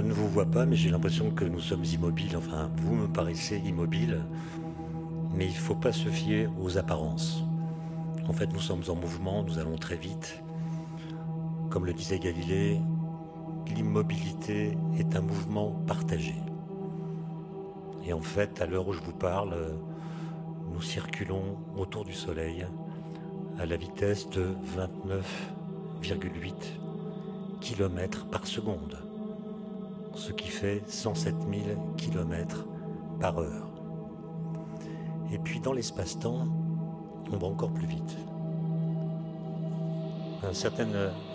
Je ne vous vois pas, mais j'ai l'impression que nous sommes immobiles. Enfin, vous me paraissez immobile. Mais il ne faut pas se fier aux apparences. En fait, nous sommes en mouvement, nous allons très vite. Comme le disait Galilée, l'immobilité est un mouvement partagé. Et en fait, à l'heure où je vous parle, nous circulons autour du Soleil à la vitesse de 29,8 km par seconde, ce qui fait 107 000 km par heure. Et puis dans l'espace-temps, on va encore plus vite. Un certain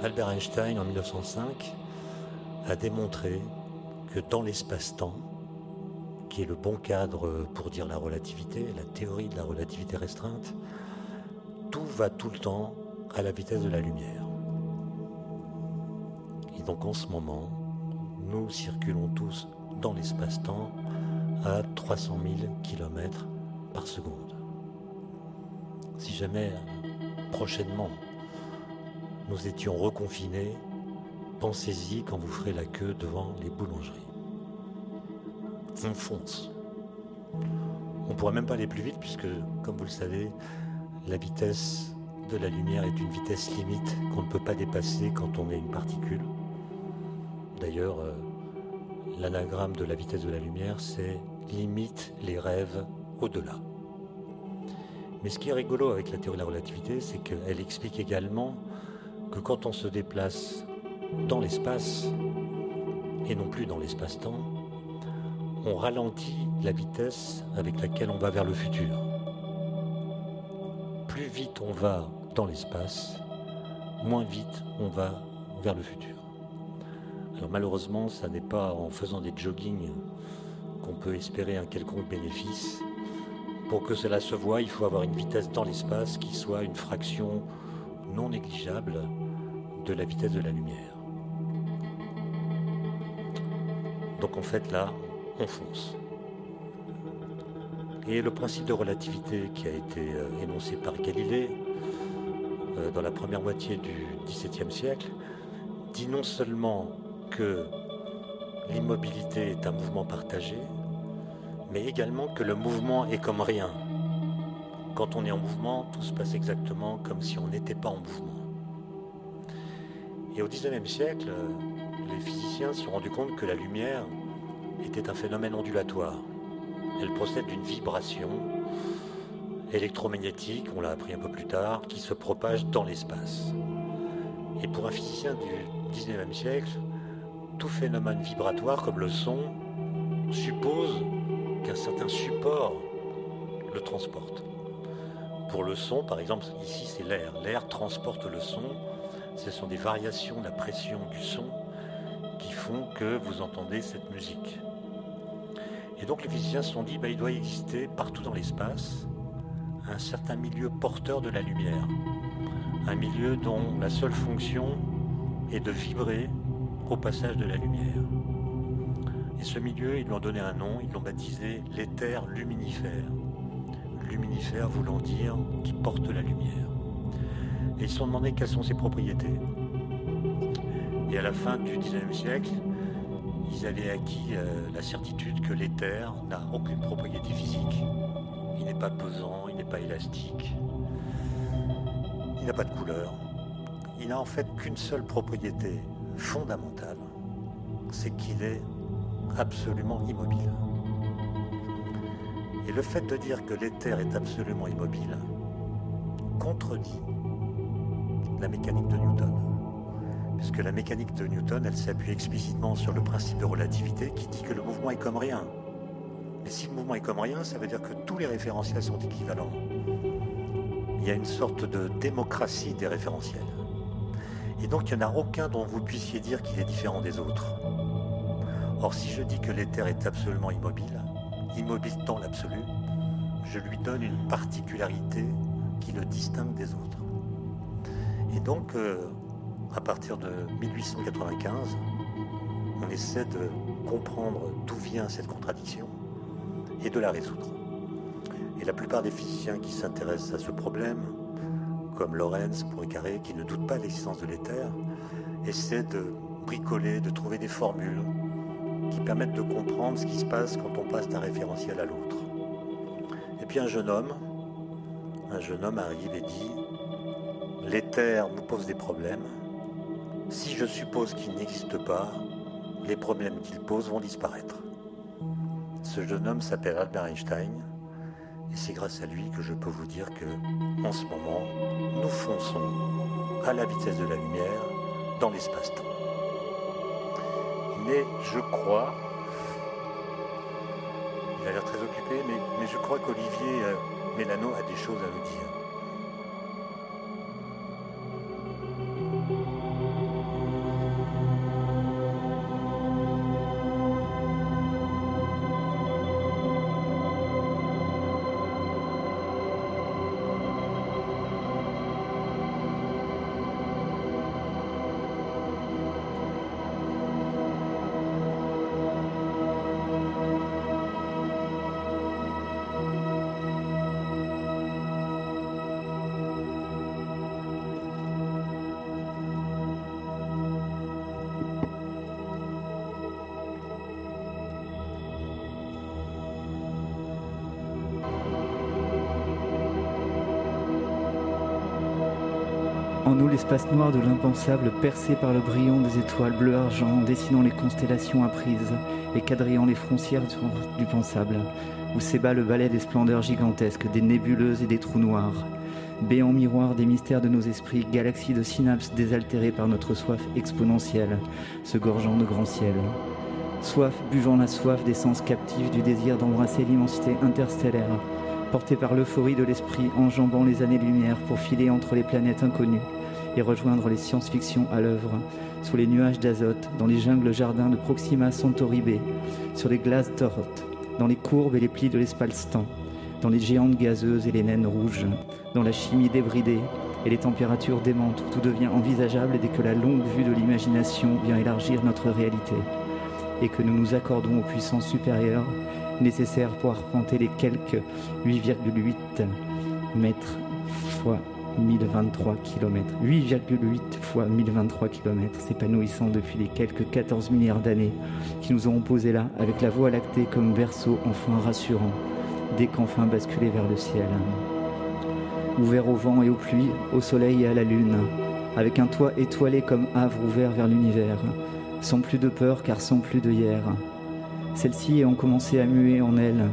Albert Einstein en 1905 a démontré que dans l'espace-temps, qui est le bon cadre pour dire la relativité, la théorie de la relativité restreinte, tout va tout le temps à la vitesse de la lumière. Et donc en ce moment, nous circulons tous dans l'espace-temps à 300 000 km par seconde. Si jamais prochainement nous étions reconfinés, pensez-y quand vous ferez la queue devant les boulangeries. On fonce. On ne pourrait même pas aller plus vite puisque, comme vous le savez, la vitesse de la lumière est une vitesse limite qu'on ne peut pas dépasser quand on est une particule. D'ailleurs, euh, l'anagramme de la vitesse de la lumière, c'est limite les rêves au-delà. Mais ce qui est rigolo avec la théorie de la relativité, c'est qu'elle explique également que quand on se déplace dans l'espace, et non plus dans l'espace-temps, on ralentit la vitesse avec laquelle on va vers le futur. Plus vite on va dans l'espace, moins vite on va vers le futur. Alors malheureusement, ça n'est pas en faisant des joggings qu'on peut espérer un quelconque bénéfice. Pour que cela se voie, il faut avoir une vitesse dans l'espace qui soit une fraction non négligeable de la vitesse de la lumière. Donc en fait là, on fonce. Et le principe de relativité qui a été euh, énoncé par Galilée euh, dans la première moitié du XVIIe siècle dit non seulement que l'immobilité est un mouvement partagé, mais également que le mouvement est comme rien. Quand on est en mouvement, tout se passe exactement comme si on n'était pas en mouvement. Et au XIXe siècle, les physiciens se sont rendus compte que la lumière était un phénomène ondulatoire. Elle procède d'une vibration électromagnétique, on l'a appris un peu plus tard, qui se propage dans l'espace. Et pour un physicien du XIXe siècle, tout phénomène vibratoire comme le son suppose qu'un certain support le transporte. Pour le son, par exemple, ici c'est l'air. L'air transporte le son. Ce sont des variations de la pression du son qui font que vous entendez cette musique. Et donc les physiciens se sont dit, bah, il doit exister partout dans l'espace un certain milieu porteur de la lumière. Un milieu dont la seule fonction est de vibrer au passage de la lumière. Et ce milieu, ils lui ont donné un nom, ils l'ont baptisé l'éther luminifère. Luminifère voulant dire qui porte la lumière. Et ils se sont demandé quelles sont ses propriétés. Et à la fin du XIXe siècle, ils avaient acquis euh, la certitude que l'éther n'a aucune propriété physique. Il n'est pas pesant, il n'est pas élastique, il n'a pas de couleur. Il n'a en fait qu'une seule propriété fondamentale, c'est qu'il est absolument immobile. Et le fait de dire que l'éther est absolument immobile contredit la mécanique de Newton. Puisque la mécanique de Newton, elle s'appuie explicitement sur le principe de relativité qui dit que le mouvement est comme rien. Mais si le mouvement est comme rien, ça veut dire que tous les référentiels sont équivalents. Il y a une sorte de démocratie des référentiels. Et donc il n'y en a aucun dont vous puissiez dire qu'il est différent des autres. Or si je dis que l'éther est absolument immobile, immobile dans l'absolu, je lui donne une particularité qui le distingue des autres. Et donc, euh, à partir de 1895, on essaie de comprendre d'où vient cette contradiction et de la résoudre. Et la plupart des physiciens qui s'intéressent à ce problème, comme Lorenz Poincaré, qui ne doute pas l'existence de l'éther, essaient de bricoler, de trouver des formules qui permettent de comprendre ce qui se passe quand on passe d'un référentiel à l'autre. Et puis un jeune homme, un jeune homme arrive et dit L'éther nous pose des problèmes. Si je suppose qu'il n'existe pas, les problèmes qu'il pose vont disparaître. Ce jeune homme s'appelle Albert Einstein et c'est grâce à lui que je peux vous dire que, en ce moment, nous fonçons à la vitesse de la lumière dans l'espace-temps. Mais je crois, il a l'air très occupé, mais, je crois qu'Olivier euh, Mélano a des choses à nous dire. Nous l'espace noir de l'impensable percé par le brillant des étoiles bleu-argent, dessinant les constellations apprises et quadrillant les frontières du pensable, où s'ébat le ballet des splendeurs gigantesques, des nébuleuses et des trous noirs, béant miroir des mystères de nos esprits, galaxies de synapses désaltérées par notre soif exponentielle, se gorgeant de grands ciels. Soif buvant la soif des sens captifs du désir d'embrasser l'immensité interstellaire, porté par l'euphorie de l'esprit, enjambant les années-lumière pour filer entre les planètes inconnues, et rejoindre les science-fiction à l'œuvre, sous les nuages d'azote, dans les jungles jardins de Proxima Centauri B, sur les glaces d'Oroth, dans les courbes et les plis de l'espace-temps, dans les géantes gazeuses et les naines rouges, dans la chimie débridée et les températures démentes tout devient envisageable dès que la longue vue de l'imagination vient élargir notre réalité, et que nous nous accordons aux puissances supérieures nécessaires pour arpenter les quelques 8,8 mètres fois 1023 km. 8,8 fois 1023 km, s'épanouissant depuis les quelques 14 milliards d'années qui nous ont posé là, avec la voie lactée comme berceau enfin rassurant, dès qu'enfin basculer vers le ciel. Ouvert au vent et aux pluies, au soleil et à la lune, avec un toit étoilé comme havre ouvert vers l'univers, sans plus de peur car sans plus de hier. Celles-ci ont commencé à muer en elles,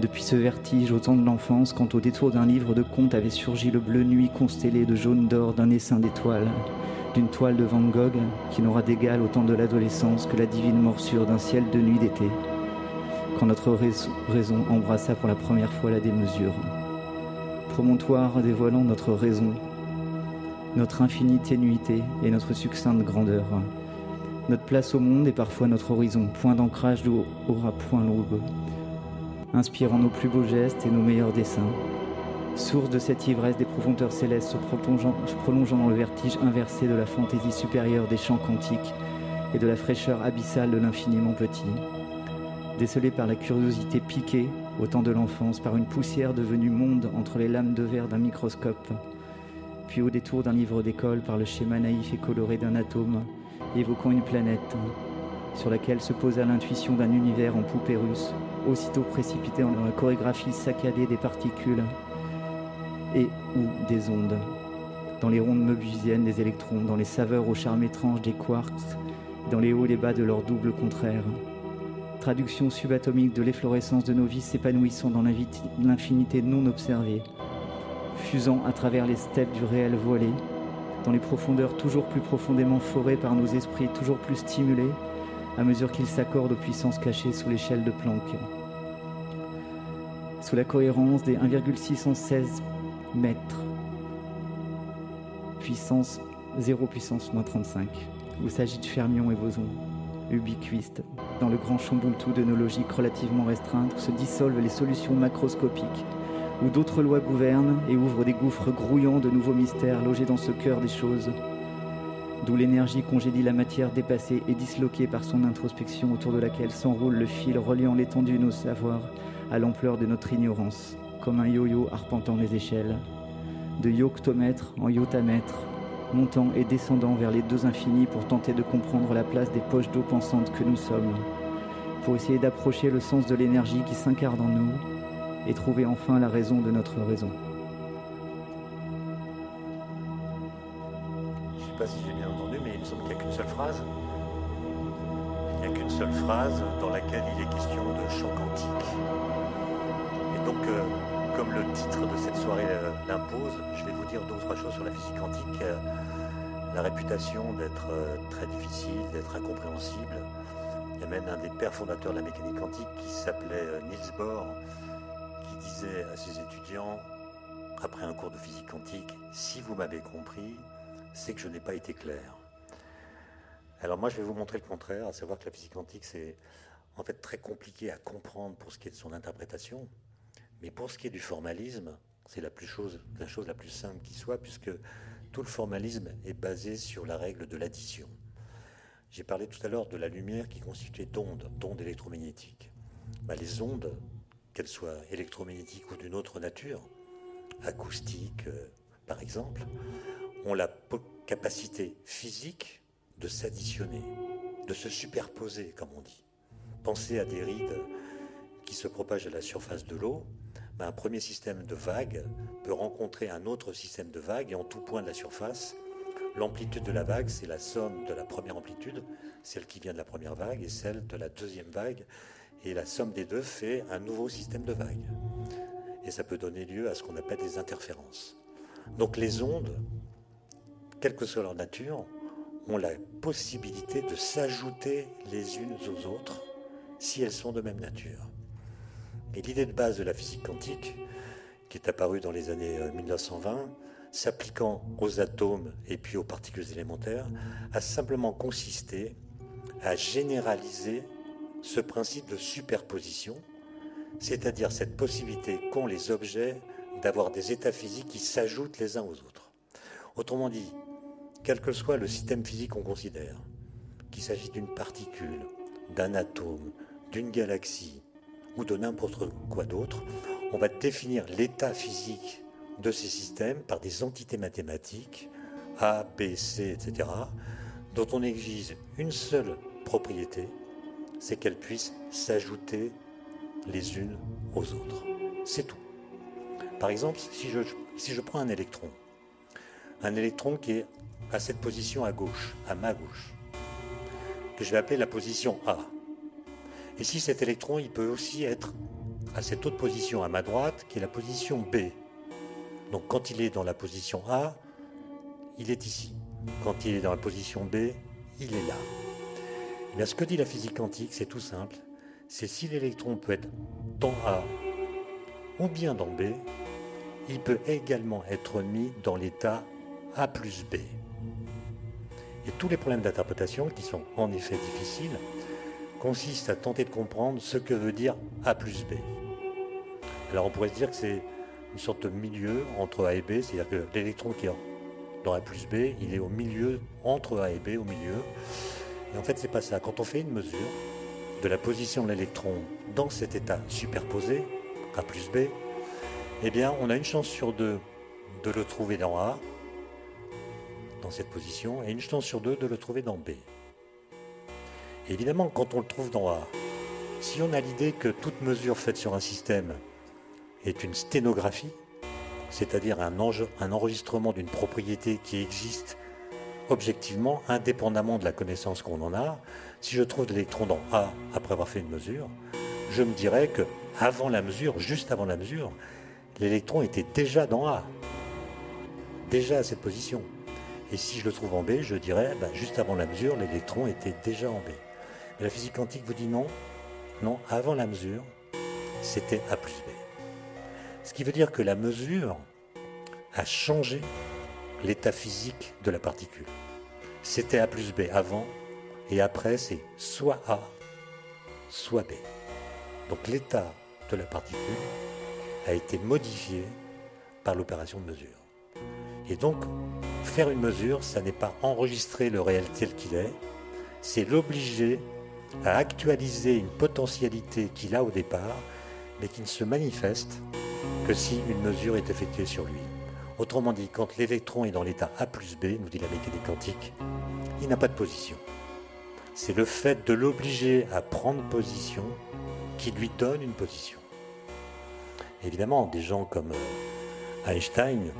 depuis ce vertige au temps de l'enfance, quand au détour d'un livre de contes avait surgi le bleu nuit constellé de jaune d'or d'un essaim d'étoiles, d'une toile de Van Gogh qui n'aura d'égal au temps de l'adolescence que la divine morsure d'un ciel de nuit d'été, quand notre raison embrassa pour la première fois la démesure. Promontoire dévoilant notre raison, notre infinie ténuité et notre succincte grandeur. Notre place au monde est parfois notre horizon, point d'ancrage d'où aura point l'aube inspirant nos plus beaux gestes et nos meilleurs dessins. Source de cette ivresse des profondeurs célestes se prolongeant, dans le vertige inversé de la fantaisie supérieure des chants quantiques et de la fraîcheur abyssale de l'infiniment petit. Décelé par la curiosité piquée, au temps de l'enfance, par une poussière devenue monde entre les lames de verre d'un microscope, puis au détour d'un livre d'école par le schéma naïf et coloré d'un atome, évoquant une planète, sur laquelle se posa l'intuition d'un univers en poupée russe, aussitôt précipité dans la chorégraphie saccadée des particules et ou des ondes, dans les rondes mebusiennes des électrons, dans les saveurs au charme étrange des quarks, dans les hauts et les bas de leur double contraire. Traduction subatomique de l'efflorescence de nos vies s'épanouissant dans l'infinité non observée, fusant à travers les steppes du réel voilé, dans les profondeurs toujours plus profondément forées par nos esprits toujours plus stimulés, à mesure qu'ils s'accordent aux puissances cachées sous l'échelle de Planck. Sous la cohérence des 1,616 mètres, puissance 0 puissance moins 35, où s'agit de fermions et bosons, ubiquistes, dans le grand chamboule-tout de nos logiques relativement restreintes, où se dissolvent les solutions macroscopiques, où d'autres lois gouvernent et ouvrent des gouffres grouillants de nouveaux mystères logés dans ce cœur des choses, d'où l'énergie congédie la matière dépassée et disloquée par son introspection autour de laquelle s'enroule le fil reliant l'étendue de nos savoirs à l'ampleur de notre ignorance, comme un yo-yo arpentant les échelles, de yoctomètre en yotamètre, montant et descendant vers les deux infinis pour tenter de comprendre la place des poches d'eau pensantes que nous sommes, pour essayer d'approcher le sens de l'énergie qui s'incarne en nous et trouver enfin la raison de notre raison. Pas si j'ai bien entendu, mais il me semble qu'il n'y a qu'une seule phrase. Il n'y a qu'une seule phrase dans laquelle il est question de chant quantique. Et donc, euh, comme le titre de cette soirée euh, l'impose, je vais vous dire deux ou trois choses sur la physique quantique. Euh, la réputation d'être très difficile, d'être incompréhensible. Il y a même un des pères fondateurs de la mécanique quantique qui s'appelait Niels Bohr, qui disait à ses étudiants, après un cours de physique quantique, si vous m'avez compris, c'est que je n'ai pas été clair. Alors moi, je vais vous montrer le contraire, à savoir que la physique quantique, c'est en fait très compliqué à comprendre pour ce qui est de son interprétation, mais pour ce qui est du formalisme, c'est la, chose, la chose la plus simple qui soit, puisque tout le formalisme est basé sur la règle de l'addition. J'ai parlé tout à l'heure de la lumière qui constituait d'ondes, d'ondes électromagnétiques. Bah, les ondes, qu'elles soient électromagnétiques ou d'une autre nature, acoustiques euh, par exemple, ont la capacité physique de s'additionner, de se superposer, comme on dit. Pensez à des rides qui se propagent à la surface de l'eau ben, un premier système de vague peut rencontrer un autre système de vague et en tout point de la surface, l'amplitude de la vague, c'est la somme de la première amplitude, celle qui vient de la première vague, et celle de la deuxième vague. Et la somme des deux fait un nouveau système de vague. Et ça peut donner lieu à ce qu'on appelle des interférences. Donc les ondes, quelle que soit leur nature, ont la possibilité de s'ajouter les unes aux autres si elles sont de même nature. Et l'idée de base de la physique quantique, qui est apparue dans les années 1920, euh, s'appliquant aux atomes et puis aux particules élémentaires, a simplement consisté à généraliser ce principe de superposition, c'est-à-dire cette possibilité qu'ont les objets d'avoir des états physiques qui s'ajoutent les uns aux autres. Autrement dit, quel que soit le système physique qu'on considère, qu'il s'agisse d'une particule, d'un atome, d'une galaxie, ou de n'importe quoi d'autre, on va définir l'état physique de ces systèmes par des entités mathématiques, A, B, C, etc., dont on exige une seule propriété, c'est qu'elles puissent s'ajouter les unes aux autres. C'est tout. Par exemple, si je, si je prends un électron, un électron qui est à cette position à gauche, à ma gauche, que je vais appeler la position A, et si cet électron, il peut aussi être à cette autre position à ma droite, qui est la position B. Donc quand il est dans la position A, il est ici. Quand il est dans la position B, il est là. Et bien, ce que dit la physique quantique, c'est tout simple. C'est si l'électron peut être dans A ou bien dans B, il peut également être mis dans l'état A plus B. Et tous les problèmes d'interprétation, qui sont en effet difficiles, consiste à tenter de comprendre ce que veut dire A plus B. Alors on pourrait se dire que c'est une sorte de milieu entre A et B, c'est-à-dire que l'électron qui est dans A plus B, il est au milieu, entre A et B, au milieu. Et en fait, c'est pas ça. Quand on fait une mesure de la position de l'électron dans cet état superposé, A plus B, eh bien, on a une chance sur deux de le trouver dans A, dans cette position, et une chance sur deux de le trouver dans B. Évidemment, quand on le trouve dans A, si on a l'idée que toute mesure faite sur un système est une sténographie, c'est-à-dire un, enregistrement d'une propriété qui existe objectivement, indépendamment de la connaissance qu'on en a, si je trouve l'électron dans A après avoir fait une mesure, je me dirais que avant la mesure, juste avant la mesure, l'électron était déjà dans A, déjà à cette position. Et si je le trouve en B, je dirais, ben, juste avant la mesure, l'électron était déjà en B la physique quantique vous dit non. Non, avant la mesure, c'était A plus B. Ce qui veut dire que la mesure a changé l'état physique de la particule. C'était A plus B avant, et après c'est soit A, soit B. Donc l'état de la particule a été modifié par l'opération de mesure. Et donc, faire une mesure, ça n'est pas enregistrer le réel tel qu'il est, c'est l'obliger à actualiser une potentialité qu'il a au départ, mais qui ne se manifeste que si une mesure est effectuée sur lui. Autrement dit, quand l'électron est dans l'état A plus B, nous dit la mécanique quantique, il n'a pas de position. C'est le fait de l'obliger à prendre position qui lui donne une position. Évidemment, des gens comme euh, Einstein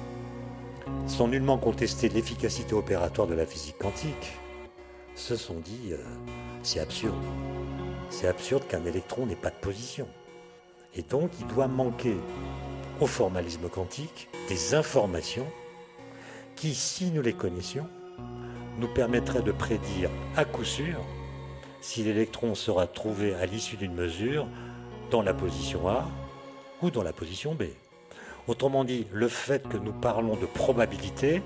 sans nullement contester l'efficacité opératoire de la physique quantique, se sont dit, euh, c'est absurde. C'est absurde qu'un électron n'ait pas de position. Et donc, il doit manquer au formalisme quantique des informations qui, si nous les connaissions, nous permettraient de prédire à coup sûr si l'électron sera trouvé à l'issue d'une mesure dans la position A ou dans la position B. Autrement dit, le fait que nous parlons de probabilité,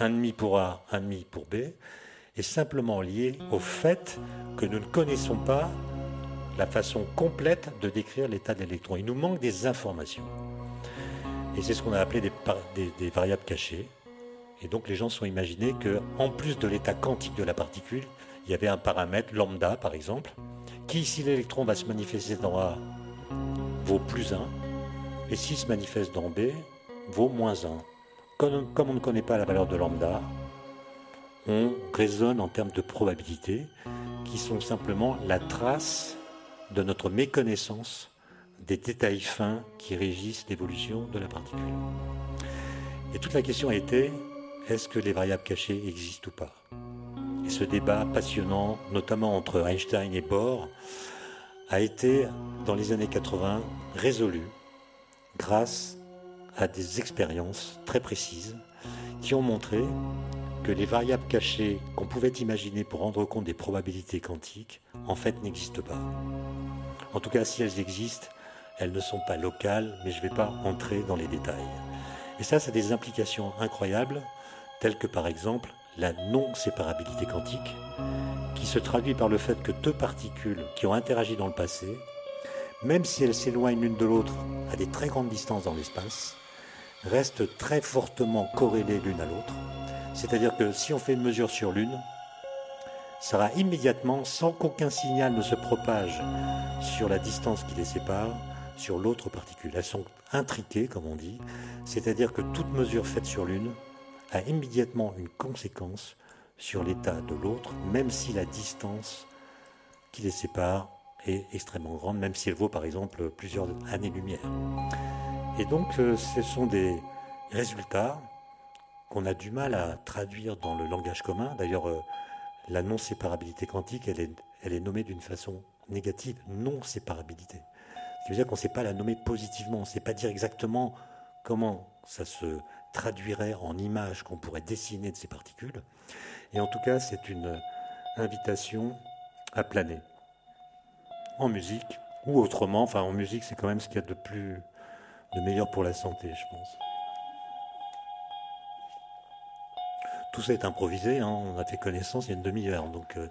1,5 pour A, 1,5 pour B, est simplement lié au fait que nous ne connaissons pas la façon complète de décrire l'état de l'électron. Il nous manque des informations. Et c'est ce qu'on a appelé des, variables cachées. Et donc les gens sont imaginés qu'en plus de l'état quantique de la particule, il y avait un paramètre, lambda par exemple, qui, si l'électron va se manifester dans A, vaut plus 1, et s'il se manifeste dans B, vaut moins 1. Comme, on ne connaît pas la valeur de lambda, on raisonne en termes de probabilité, qui sont simplement la trace de notre méconnaissance des détails fins qui régissent l'évolution de la particule. Et toute la question était, est-ce que les variables cachées existent ou pas? Et ce débat passionnant, notamment entre Einstein et Bohr, a été, dans les années 80, résolu grâce à des expériences très précises qui ont montré que les variables cachées qu'on pouvait imaginer pour rendre compte des probabilités quantiques, en fait, n'existent pas. En tout cas, si elles existent, elles ne sont pas locales, mais je ne vais pas entrer dans les détails. Et ça, ça a des implications incroyables, telles que par exemple la non-séparabilité quantique, qui se traduit par le fait que deux particules qui ont interagi dans le passé même si elles s'éloignent l'une de l'autre à des très grandes distances dans l'espace, restent très fortement corrélées l'une à l'autre. C'est-à-dire que si on fait une mesure sur l'une, ça va immédiatement, sans qu'aucun signal ne se propage sur la distance qui les sépare, sur l'autre particule. Elles sont intriquées, comme on dit, c'est-à-dire que toute mesure faite sur l'une a immédiatement une conséquence sur l'état de l'autre, même si la distance qui les sépare est extrêmement grande, même si elle vaut par exemple plusieurs années-lumière. Et donc euh, ce sont des résultats qu'on a du mal à traduire dans le langage commun. D'ailleurs, euh, la non-séparabilité quantique, elle est, elle est nommée d'une façon négative, non-séparabilité. Ce qui veut dire qu'on ne sait pas la nommer positivement, on ne sait pas dire exactement comment ça se traduirait en images qu'on pourrait dessiner de ces particules. Et en tout cas, c'est une invitation à planer en musique ou autrement. Enfin, en musique, c'est quand même ce qu'il y a de plus, de meilleur pour la santé, je pense. Tout ça est improvisé, hein. on a fait connaissance il y a une demi-heure, donc. Euh,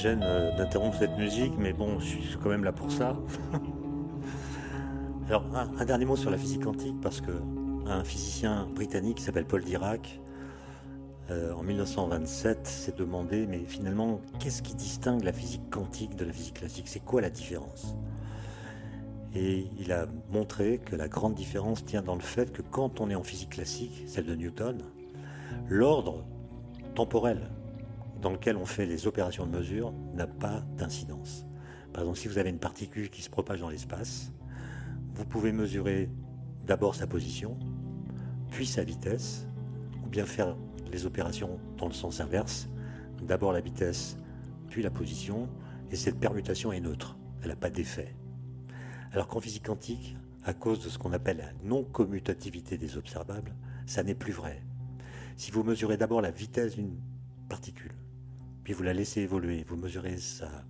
gêne euh, d'interrompre cette musique, mais bon, je suis quand même là pour ça. Alors, un, dernier mot sur la physique quantique, parce que un physicien britannique qui s'appelle Paul Dirac, euh, en 1927, s'est demandé, mais finalement, qu'est-ce qui distingue la physique quantique de la physique classique? C'est quoi la différence? Et il a montré que la grande différence tient dans le fait que quand on est en physique classique, celle de Newton, l'ordre temporel dans lequel on fait les opérations de mesure n'a pas d'incidence. Par exemple, si vous avez une particule qui se propage dans l'espace, vous pouvez mesurer d'abord sa position, puis sa vitesse, ou bien faire les opérations dans le sens inverse, d'abord la vitesse, puis la position, et cette permutation est neutre, elle n'a pas d'effet. Alors qu'en physique quantique, à cause de ce qu'on appelle la non-commutativité des observables, ça n'est plus vrai. Si vous mesurez d'abord la vitesse d'une particule, puis vous la laissez évoluer, vous mesurez sa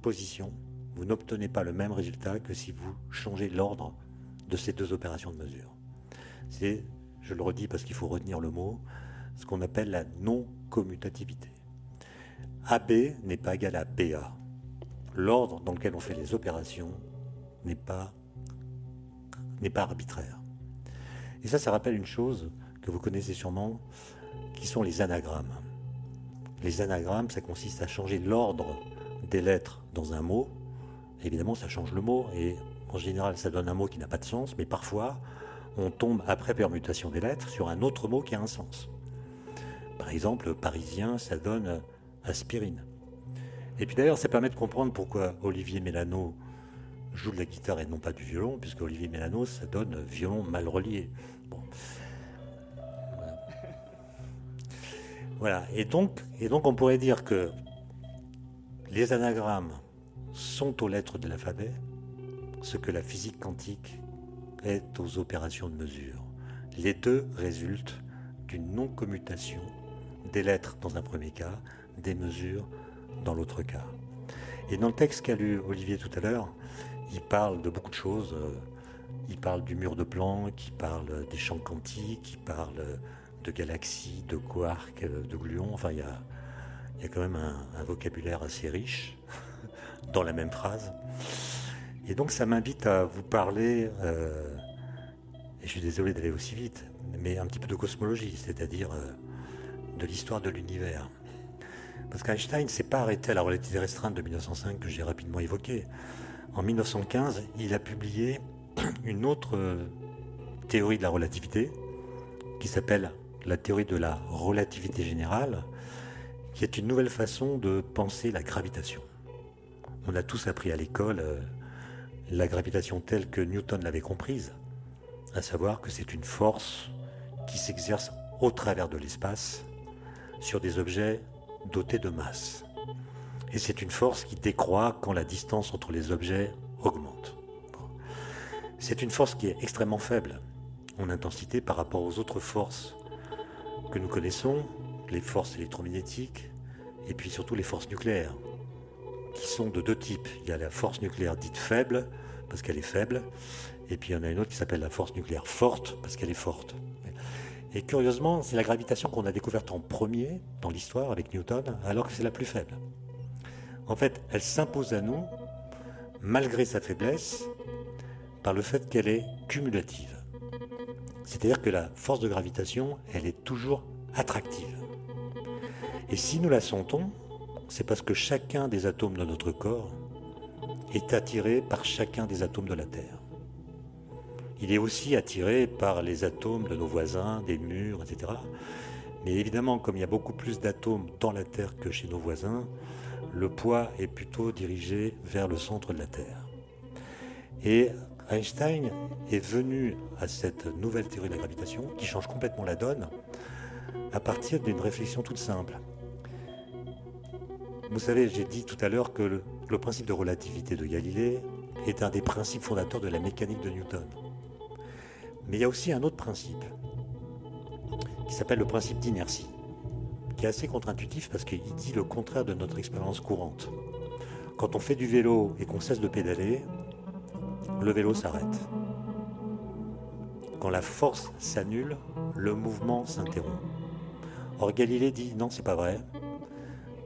position, vous n'obtenez pas le même résultat que si vous changez l'ordre de ces deux opérations de mesure. C'est, je le redis parce qu'il faut retenir le mot, ce qu'on appelle la non-commutativité. AB n'est pas égal à BA. L'ordre dans lequel on fait les opérations n'est pas, n'est pas arbitraire. Et ça, ça rappelle une chose que vous connaissez sûrement, qui sont les anagrammes. Les anagrammes, ça consiste à changer l'ordre des lettres dans un mot. Évidemment, ça change le mot et en général, ça donne un mot qui n'a pas de sens, mais parfois, on tombe après permutation des lettres sur un autre mot qui a un sens. Par exemple, parisien, ça donne aspirine. Et puis d'ailleurs, ça permet de comprendre pourquoi Olivier Mélano joue de la guitare et non pas du violon, puisque Olivier Mélano, ça donne violon mal relié. Voilà. Et donc, on pourrait dire que les anagrammes sont aux lettres de l'alphabet, ce que la physique quantique est aux opérations de mesure. Les deux résultent d'une non-commutation des lettres dans un premier cas, des mesures dans l'autre cas. Et dans le texte qu'a lu Olivier tout à l'heure, il parle de beaucoup de choses. Il parle du mur de Planck, il parle des champs quantiques, il parle de galaxies, de quarks, de gluons. Enfin, il y a, quand même un, vocabulaire assez riche dans la même phrase. Et donc, ça m'invite à vous parler, euh, et je suis désolé d'aller aussi vite, mais un petit peu de cosmologie, c'est-à-dire euh, de l'histoire de l'univers. Parce qu'Einstein ne s'est pas arrêté à la relativité restreinte de 1905 que j'ai rapidement évoquée. En 1915, il a publié une autre euh, théorie de la relativité qui s'appelle la théorie de la relativité générale, qui est une nouvelle façon de penser la gravitation. On a tous appris à l'école euh, la gravitation telle que Newton l'avait comprise, à savoir que c'est une force qui s'exerce au travers de l'espace sur des objets dotés de masse. Et c'est une force qui décroît quand la distance entre les objets augmente. C'est une force qui est extrêmement faible en intensité par rapport aux autres forces que nous connaissons, les forces électromagnétiques, et puis surtout les forces nucléaires, qui sont de deux types. Il y a la force nucléaire dite faible, parce qu'elle est faible, et puis il y en a une autre qui s'appelle la force nucléaire forte, parce qu'elle est forte. Et curieusement, c'est la gravitation qu'on a découverte en premier dans l'histoire avec Newton, alors que c'est la plus faible. En fait, elle s'impose à nous, malgré sa faiblesse, par le fait qu'elle est cumulative. C'est-à-dire que la force de gravitation, elle est toujours attractive. Et si nous la sentons, c'est parce que chacun des atomes de notre corps est attiré par chacun des atomes de la Terre. Il est aussi attiré par les atomes de nos voisins, des murs, etc. Mais évidemment, comme il y a beaucoup plus d'atomes dans la Terre que chez nos voisins, le poids est plutôt dirigé vers le centre de la Terre. Et Einstein est venu à cette nouvelle théorie de la gravitation qui change complètement la donne à partir d'une réflexion toute simple. Vous savez, j'ai dit tout à l'heure que le, principe de relativité de Galilée est un des principes fondateurs de la mécanique de Newton. Mais il y a aussi un autre principe qui s'appelle le principe d'inertie, qui est assez contre-intuitif parce qu'il dit le contraire de notre expérience courante. Quand on fait du vélo et qu'on cesse de pédaler, le vélo s'arrête. Quand la force s'annule, le mouvement s'interrompt. Or Galilée dit non, c'est pas vrai.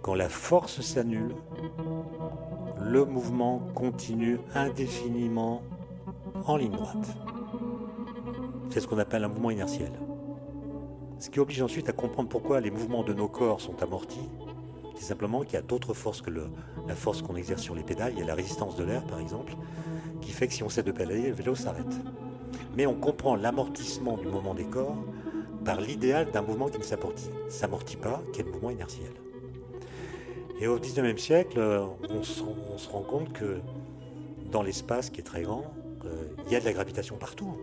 quand la force s'annule, le mouvement continue indéfiniment en ligne droite. C'est ce qu'on appelle un mouvement inertiel. Ce qui oblige ensuite à comprendre pourquoi les mouvements de nos corps sont amortis. C'est simplement qu'il y a d'autres forces que la force qu'on exerce sur les pédales. Il y a la résistance de l'air, par exemple, qui fait que si on sait de pédaler, le vélo s'arrête. Mais on comprend l'amortissement du mouvement des corps par l'idéal d'un mouvement qui ne s'amortit pas, qui est le mouvement inertiel. Et au XIXe siècle, on se, rend compte que dans l'espace qui est très grand, euh, il y a de la gravitation partout.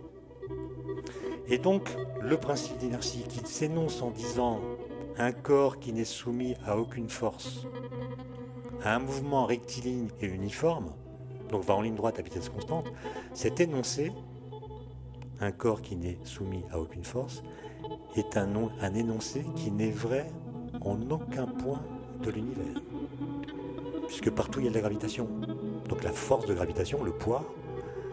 Et donc, le principe d'inertie qui s'énonce en disant un corps qui n'est soumis à aucune force, à un mouvement rectiligne et uniforme, donc va en ligne droite à vitesse constante, cet énoncé, un corps qui n'est soumis à aucune force, est un, énoncé qui n'est vrai en aucun point de l'univers. Puisque partout il y a de la gravitation. Donc la force de gravitation, le poids,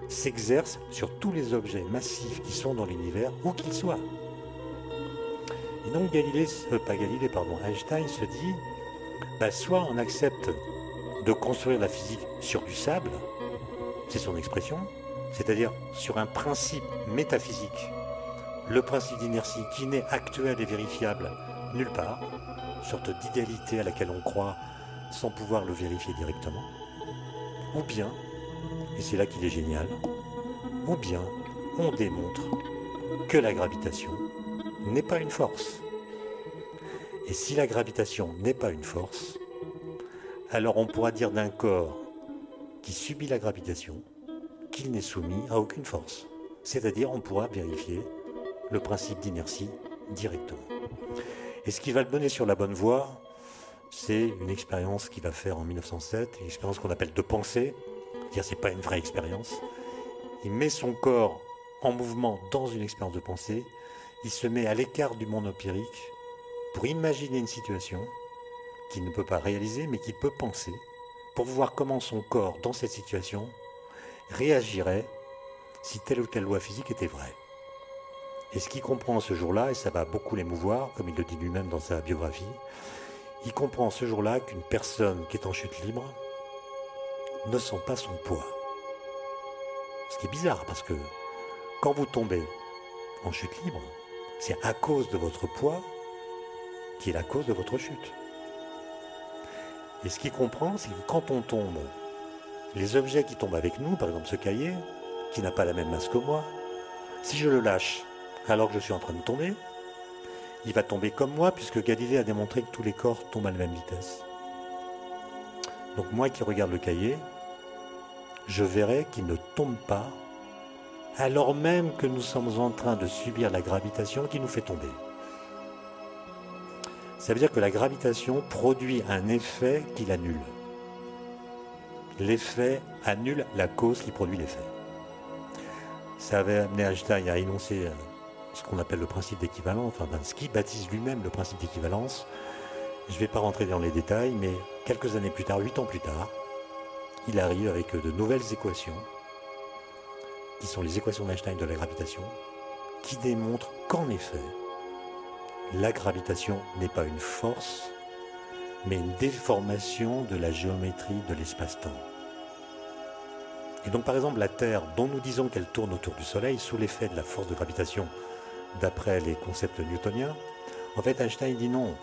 s'exerce sur tous les objets massifs qui sont dans l'univers, où qu'ils soient. Et donc Galilée, euh, pas Galilée, pardon, Einstein se dit, bah, soit on accepte de construire la physique sur du sable, c'est son expression, c'est-à-dire sur un principe métaphysique, le principe d'inertie qui n'est actuel et vérifiable nulle part, sorte d'idéalité à laquelle on croit sans pouvoir le vérifier directement, ou bien, et c'est là qu'il est génial, ou bien on démontre que la gravitation n'est pas une force. Et si la gravitation n'est pas une force, alors on pourra dire d'un corps qui subit la gravitation qu'il n'est soumis à aucune force. C'est-à-dire on pourra vérifier le principe d'inertie directement. Et ce qui va le mener sur la bonne voie, c'est une expérience qu'il va faire en 1907, une expérience qu'on appelle de pensée. C'est-à-dire c'est pas une vraie expérience. Il met son corps en mouvement dans une expérience de pensée. Il se met à l'écart du monde empirique pour imaginer une situation qu'il ne peut pas réaliser, mais qu'il peut penser, pour voir comment son corps, dans cette situation, réagirait si telle ou telle loi physique était vraie. Et ce qu'il comprend ce jour-là, et ça va beaucoup l'émouvoir, comme il le dit lui-même dans sa biographie, il comprend ce jour-là qu'une personne qui est en chute libre ne sent pas son poids. Ce qui est bizarre, parce que quand vous tombez en chute libre, c'est à cause de votre poids qui est la cause de votre chute. Et ce qu'il comprend, c'est que quand on tombe, les objets qui tombent avec nous, par exemple ce cahier, qui n'a pas la même masse que moi, si je le lâche, alors que je suis en train de tomber, il va tomber comme moi, puisque Galilée a démontré que tous les corps tombent à la même vitesse. Donc moi qui regarde le cahier, je verrai qu'il ne tombe pas, alors même que nous sommes en train de subir la gravitation qui nous fait tomber. Ça veut dire que la gravitation produit un effet qui l'annule. L'effet annule la cause qui produit l'effet. Ça avait amené Einstein à énoncer euh, ce qu'on appelle le principe d'équivalence, enfin ben, ce baptise lui-même le principe d'équivalence. Je ne vais pas rentrer dans les détails, mais quelques années plus tard, huit ans plus tard, il arrive avec de nouvelles équations, qui sont les équations d'Einstein de la gravitation, qui démontrent qu'en effet, la gravitation n'est pas une force, mais une déformation de la géométrie de l'espace-temps. Et donc par exemple la Terre, dont nous disons qu'elle tourne autour du Soleil sous l'effet de la force de gravitation d'après les concepts newtoniens, en fait Einstein dit non.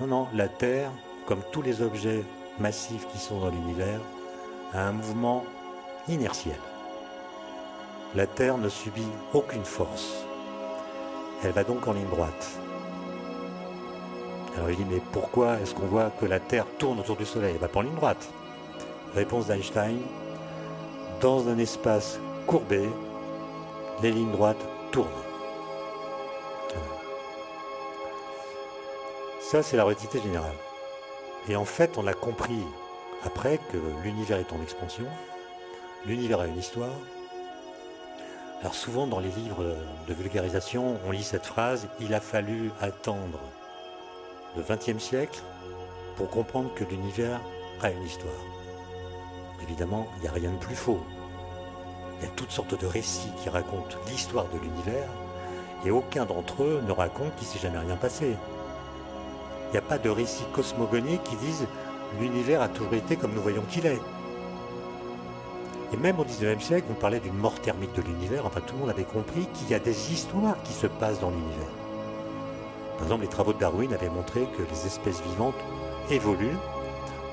Non, non, la Terre, comme tous les objets massifs qui sont dans l'univers, a un mouvement inertiel. La Terre ne subit aucune force. Elle va donc en ligne droite. Alors il dit, mais pourquoi est-ce qu'on voit que la Terre tourne autour du Soleil? Elle va pas en ligne droite. Réponse d'Einstein, dans un espace courbé, les lignes droites tournent. Ça, c'est la relativité générale. Et en fait, on a compris après que l'univers est en expansion, l'univers a une histoire. Alors souvent dans les livres de vulgarisation, on lit cette phrase, il a fallu attendre le XXe siècle pour comprendre que l'univers a une histoire. Évidemment, il n'y a rien de plus faux. Il y a toutes sortes de récits qui racontent l'histoire de l'univers, et aucun d'entre eux ne raconte qu'il s'est jamais rien passé. Il n'y a pas de récit cosmogonique qui disent l'univers a toujours été comme nous voyons qu'il est. Et même au XIXe siècle, on parlait d'une mort thermique de l'univers, enfin tout le monde avait compris qu'il y a des histoires qui se passent dans l'univers. Par exemple, les travaux de Darwin avaient montré que les espèces vivantes évoluent,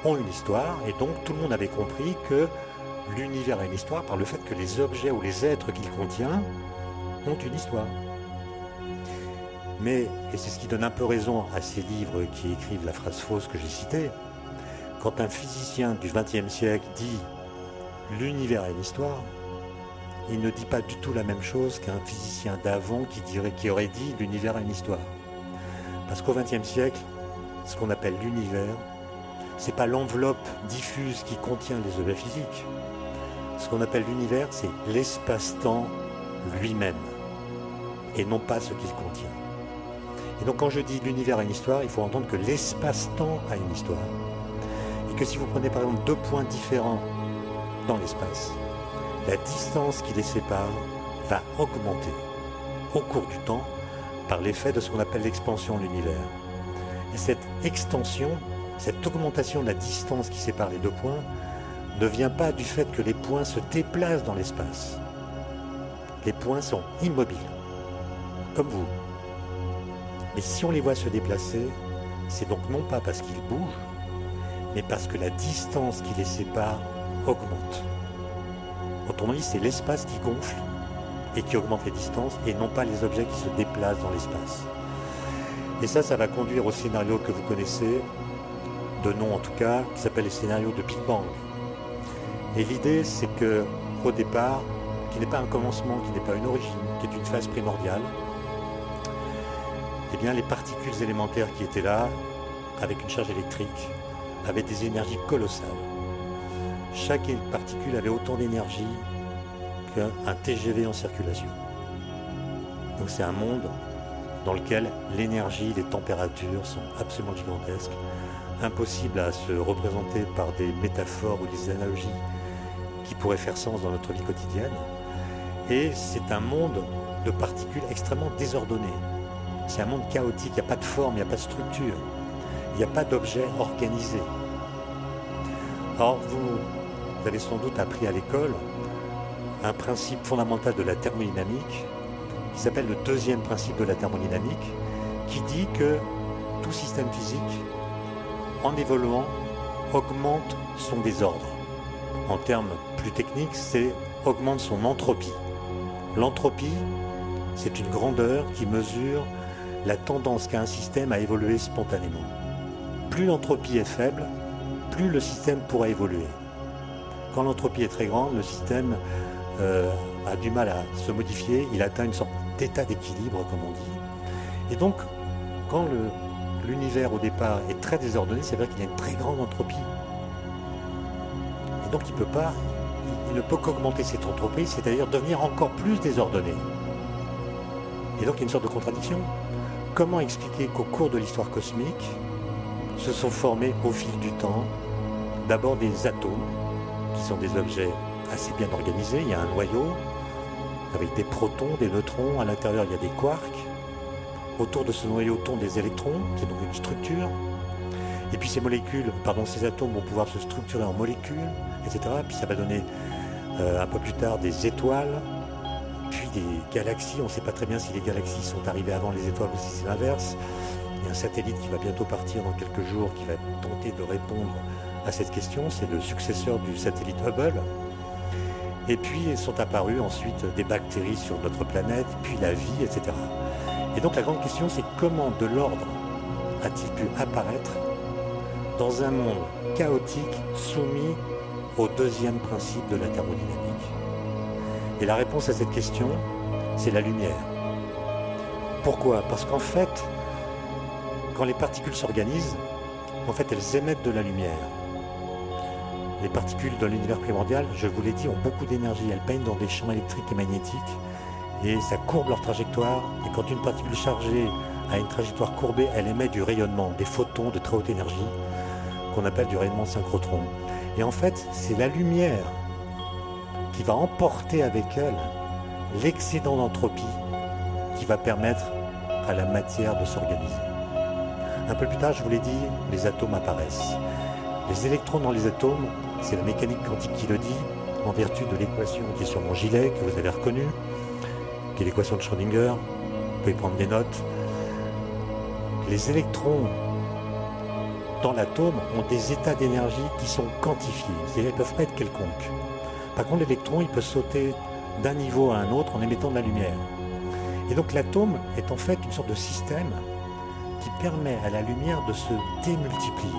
ont une histoire, et donc tout le monde avait compris que l'univers a une histoire par le fait que les objets ou les êtres qu'il contient ont une histoire. Mais, et c'est ce qui donne un peu raison à ces livres qui écrivent la phrase fausse que j'ai citée, quand un physicien du XXe siècle dit l'univers a une histoire, il ne dit pas du tout la même chose qu'un physicien d'avant qui, qui aurait dit l'univers a une histoire. Parce qu'au XXe siècle, ce qu'on appelle l'univers, c'est pas l'enveloppe diffuse qui contient les objets physiques. Ce qu'on appelle l'univers, c'est l'espace-temps lui-même, et non pas ce qu'il contient. Et donc quand je dis l'univers a une histoire, il faut entendre que l'espace-temps a une histoire. Et que si vous prenez par exemple deux points différents dans l'espace, la distance qui les sépare va augmenter au cours du temps par l'effet de ce qu'on appelle l'expansion de l'univers. Et cette extension, cette augmentation de la distance qui sépare les deux points, ne vient pas du fait que les points se déplacent dans l'espace. Les points sont immobiles, comme vous. Mais si on les voit se déplacer, c'est donc non pas parce qu'ils bougent, mais parce que la distance qui les sépare augmente. Autrement dit, c'est l'espace qui gonfle et qui augmente les distances et non pas les objets qui se déplacent dans l'espace. Et ça, ça va conduire au scénario que vous connaissez, de nom en tout cas, qui s'appelle le scénario de Big Bang. Et l'idée, c'est que au départ, qui n'est pas un commencement, qui n'est pas une origine, qui est une phase primordiale, eh bien, les particules élémentaires qui étaient là, avec une charge électrique, avaient des énergies colossales. Chaque particule avait autant d'énergie qu'un TGV en circulation. Donc c'est un monde dans lequel l'énergie, les températures sont absolument gigantesques, impossibles à se représenter par des métaphores ou des analogies qui pourraient faire sens dans notre vie quotidienne. Et c'est un monde de particules extrêmement désordonné. C'est un monde chaotique, il n'y a pas de forme, il n'y a pas de structure, il n'y a pas d'objet organisé. Or, vous, vous avez sans doute appris à l'école un principe fondamental de la thermodynamique qui s'appelle le deuxième principe de la thermodynamique, qui dit que tout système physique, en évoluant, augmente son désordre. En termes plus techniques, c'est augmente son entropie. L'entropie, c'est une grandeur qui mesure la tendance qu'a un système à évoluer spontanément. Plus l'entropie est faible, plus le système pourra évoluer. Quand l'entropie est très grande, le système euh, a du mal à se modifier, il atteint une sorte d'état d'équilibre, comme on dit. Et donc, quand l'univers au départ est très désordonné, c'est vrai qu'il y a une très grande entropie. Et donc il peut pas, il ne peut qu'augmenter cette entropie, c'est-à-dire devenir encore plus désordonné. Et donc il y a une sorte de contradiction. Comment expliquer qu'au cours de l'histoire cosmique se sont formés au fil du temps d'abord des atomes, qui sont des objets assez bien organisés. Il y a un noyau avec des protons, des neutrons. À l'intérieur, il y a des quarks. Autour de ce noyau tournent des électrons, qui est donc une structure. Et puis ces molécules, pardon, ces atomes vont pouvoir se structurer en molécules, etc. Puis ça va donner euh, un peu plus tard des étoiles, puis des galaxies. On ne sait pas très bien si les galaxies sont arrivées avant les étoiles ou si c'est l'inverse. Il y a un satellite qui va bientôt partir dans quelques jours qui va tenter de répondre à cette question. C'est le successeur du satellite Hubble. Et puis sont apparues ensuite des bactéries sur notre planète, puis la vie, etc. Et donc la grande question, c'est comment de l'ordre a-t-il pu apparaître dans un monde chaotique soumis au deuxième principe de la thermodynamique? Et la réponse à cette question, c'est la lumière. Pourquoi? Parce qu'en fait, quand les particules s'organisent, en fait, elles émettent de la lumière. Les particules dans l'univers primordial, je vous l'ai dit, ont beaucoup d'énergie. Elles baignent dans des champs électriques et magnétiques et ça courbe leur trajectoire. Et quand une particule chargée a une trajectoire courbée, elle émet du rayonnement, des photons de très haute énergie qu'on appelle du rayonnement synchrotron. Et en fait, c'est la lumière qui va emporter avec elle l'excédent d'entropie qui va permettre à la matière de s'organiser. Un peu plus tard, je vous l'ai dit, les atomes apparaissent. Les électrons dans les atomes, c'est la mécanique quantique qui le dit, en vertu de l'équation qui est sur mon gilet, que vous avez reconnue, qui est l'équation de Schrödinger. Vous pouvez prendre des notes. Les électrons dans l'atome ont des états d'énergie qui sont quantifiés, c'est-à-dire qu'ils ne peuvent pas être quelconques. Par contre, l'électron, il peut sauter d'un niveau à un autre en émettant de la lumière. Et donc l'atome est en fait une sorte de système qui permet à la lumière de se démultiplier.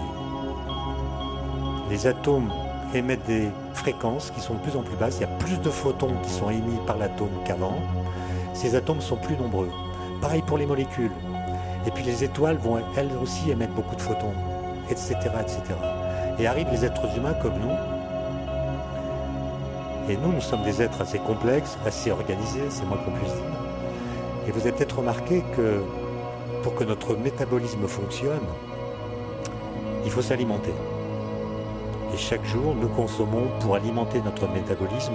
Les atomes émettent des fréquences qui sont de plus en plus basses. Il y a plus de photons qui sont émis par l'atome qu'avant. Ces atomes sont plus nombreux. Pareil pour les molécules. Et puis les étoiles vont elles aussi émettre beaucoup de photons, etc. etc. Et arrivent les êtres humains comme nous. Et nous, nous sommes des êtres assez complexes, assez organisés, c'est moi qu'on puisse dire. Et vous avez peut-être remarqué que pour que notre métabolisme fonctionne, il faut s'alimenter. Et chaque jour, nous consommons pour alimenter notre métabolisme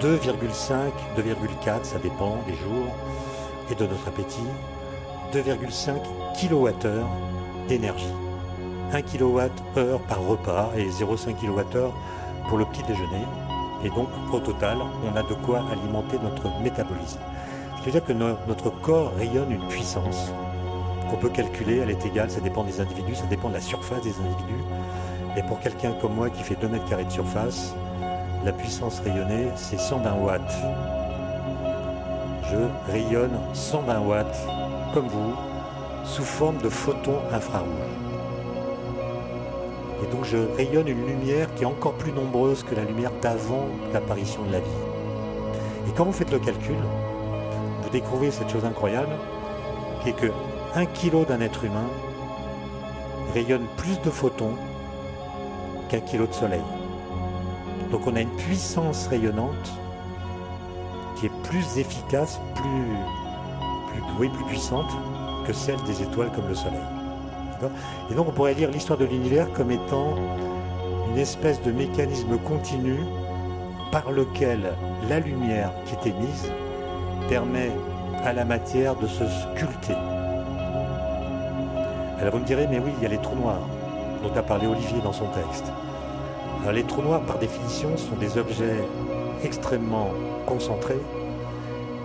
2,5, 2,4, ça dépend des jours et de notre appétit, 2,5 kWh d'énergie. 1 kWh par repas et 0,5 kWh pour le petit déjeuner. Et donc, au total, on a de quoi alimenter notre métabolisme. Ce qui veut dire que notre corps rayonne une puissance qu'on peut calculer, elle est égale, ça dépend des individus, ça dépend de la surface des individus. Et pour quelqu'un comme moi qui fait 2 mètres carrés de surface, la puissance rayonnée, c'est 120 watts. Je rayonne 120 watts, comme vous, sous forme de photons infrarouges. Et donc je rayonne une lumière qui est encore plus nombreuse que la lumière d'avant l'apparition de la vie. Et quand vous faites le calcul, vous découvrez cette chose incroyable, qui est que 1 kg d'un être humain rayonne plus de photons qu'un kilo de soleil. Donc on a une puissance rayonnante qui est plus efficace, plus, plus, plus puissante que celle des étoiles comme le soleil. Et donc on pourrait lire l'histoire de l'univers comme étant une espèce de mécanisme continu par lequel la lumière qui est émise permet à la matière de se sculpter. Alors vous me direz, mais oui, il y a les trous noirs dont a parlé Olivier dans son texte. les trous noirs, par définition, sont des objets extrêmement concentrés,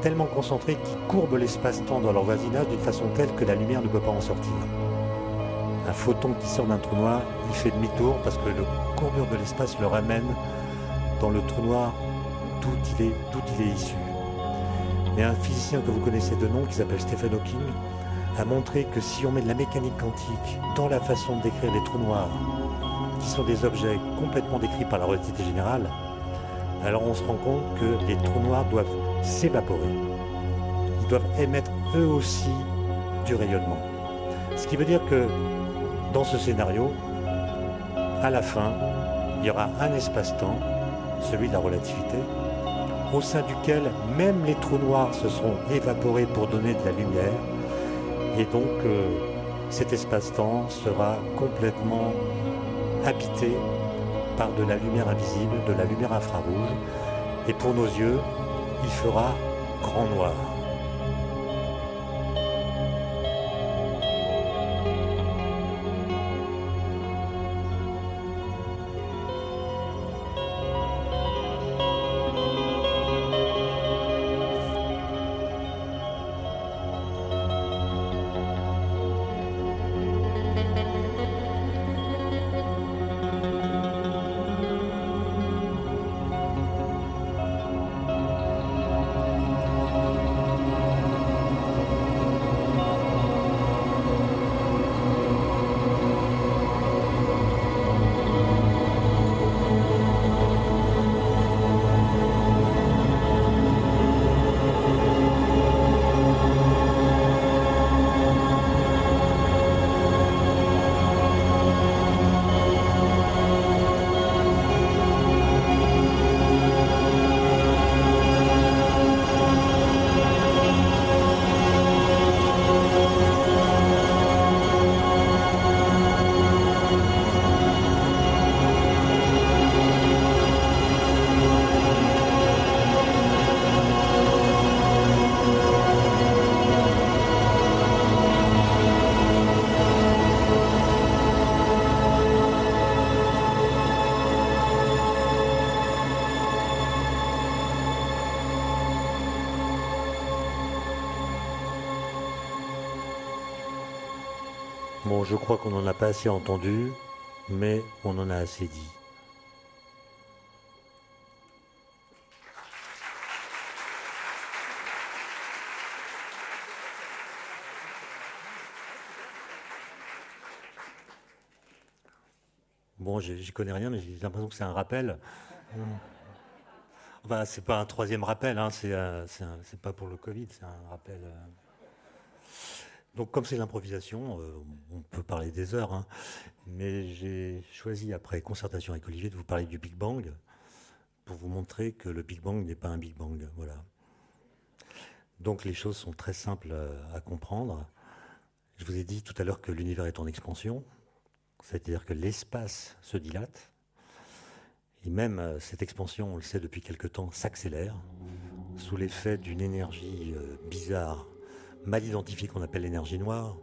tellement concentrés qu'ils courbent l'espace-temps dans leur voisinage d'une façon telle que la lumière ne peut pas en sortir. Un photon qui sort d'un trou noir, il fait demi-tour parce que la courbure de l'espace le ramène dans le trou noir d'où il, est, il est issu. Mais un physicien que vous connaissez de nom, qui s'appelle Stephen Hawking, a montré que si on met de la mécanique quantique dans la façon de décrire les trous noirs, qui sont des objets complètement décrits par la relativité générale, alors on se rend compte que les trous noirs doivent s'évaporer. Ils doivent émettre eux aussi du rayonnement. Ce qui veut dire que dans ce scénario, à la fin, il y aura un espace-temps, celui de la relativité, au sein duquel même les trous noirs se seront évaporés pour donner de la lumière, et donc, euh, cet espace-temps sera complètement habité par de la lumière invisible, de la lumière infrarouge. Et pour nos yeux, il fera grand noir. Je crois qu'on n'en a pas assez entendu, mais on en a assez dit. Bon, j'y connais rien, mais j'ai l'impression que c'est un rappel. Enfin, c'est pas un troisième rappel, hein, c'est pas pour le Covid, c'est un rappel. Euh. Donc, comme c'est l'improvisation, euh, on peut parler des heures, hein, mais j'ai choisi, après concertation avec Olivier, de vous parler du Big Bang pour vous montrer que le Big Bang n'est pas un Big Bang. Voilà. Donc, les choses sont très simples à comprendre. Je vous ai dit tout à l'heure que l'univers est en expansion c'est-à-dire que l'espace se dilate, et même euh, cette expansion, on le sait depuis quelque temps, s'accélère sous l'effet d'une énergie euh, bizarre, mal identifiée qu'on appelle l'énergie noire.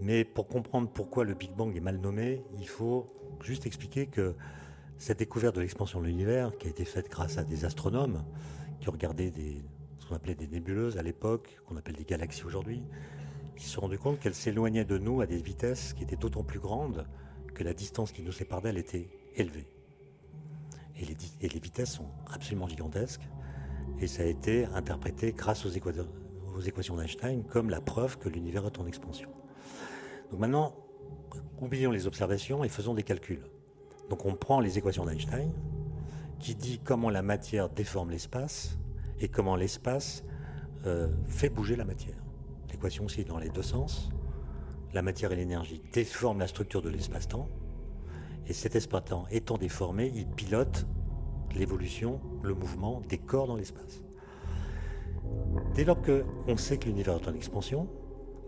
Mais pour comprendre pourquoi le Big Bang est mal nommé, il faut juste expliquer que cette découverte de l'expansion de l'univers, qui a été faite grâce à des astronomes qui regardaient des, ce qu'on appelait des nébuleuses à l'époque, qu'on appelle des galaxies aujourd'hui, ils se sont rendus compte qu'elle s'éloignait de nous à des vitesses qui étaient d'autant plus grandes que la distance qui nous sépare d'elle était élevée. Et les, vitesses sont absolument gigantesques. Et ça a été interprété grâce aux, aux équations d'Einstein comme la preuve que l'univers est en expansion. Donc maintenant, oublions les observations et faisons des calculs. Donc on prend les équations d'Einstein qui dit comment la matière déforme l'espace et comment l'espace euh, fait bouger la matière l'équation aussi dans les deux sens. La matière et l'énergie déforment la structure de l'espace-temps. Et cet espace-temps étant déformé, il pilote l'évolution, le mouvement des corps dans l'espace. Dès lors qu'on sait que l'univers est en expansion,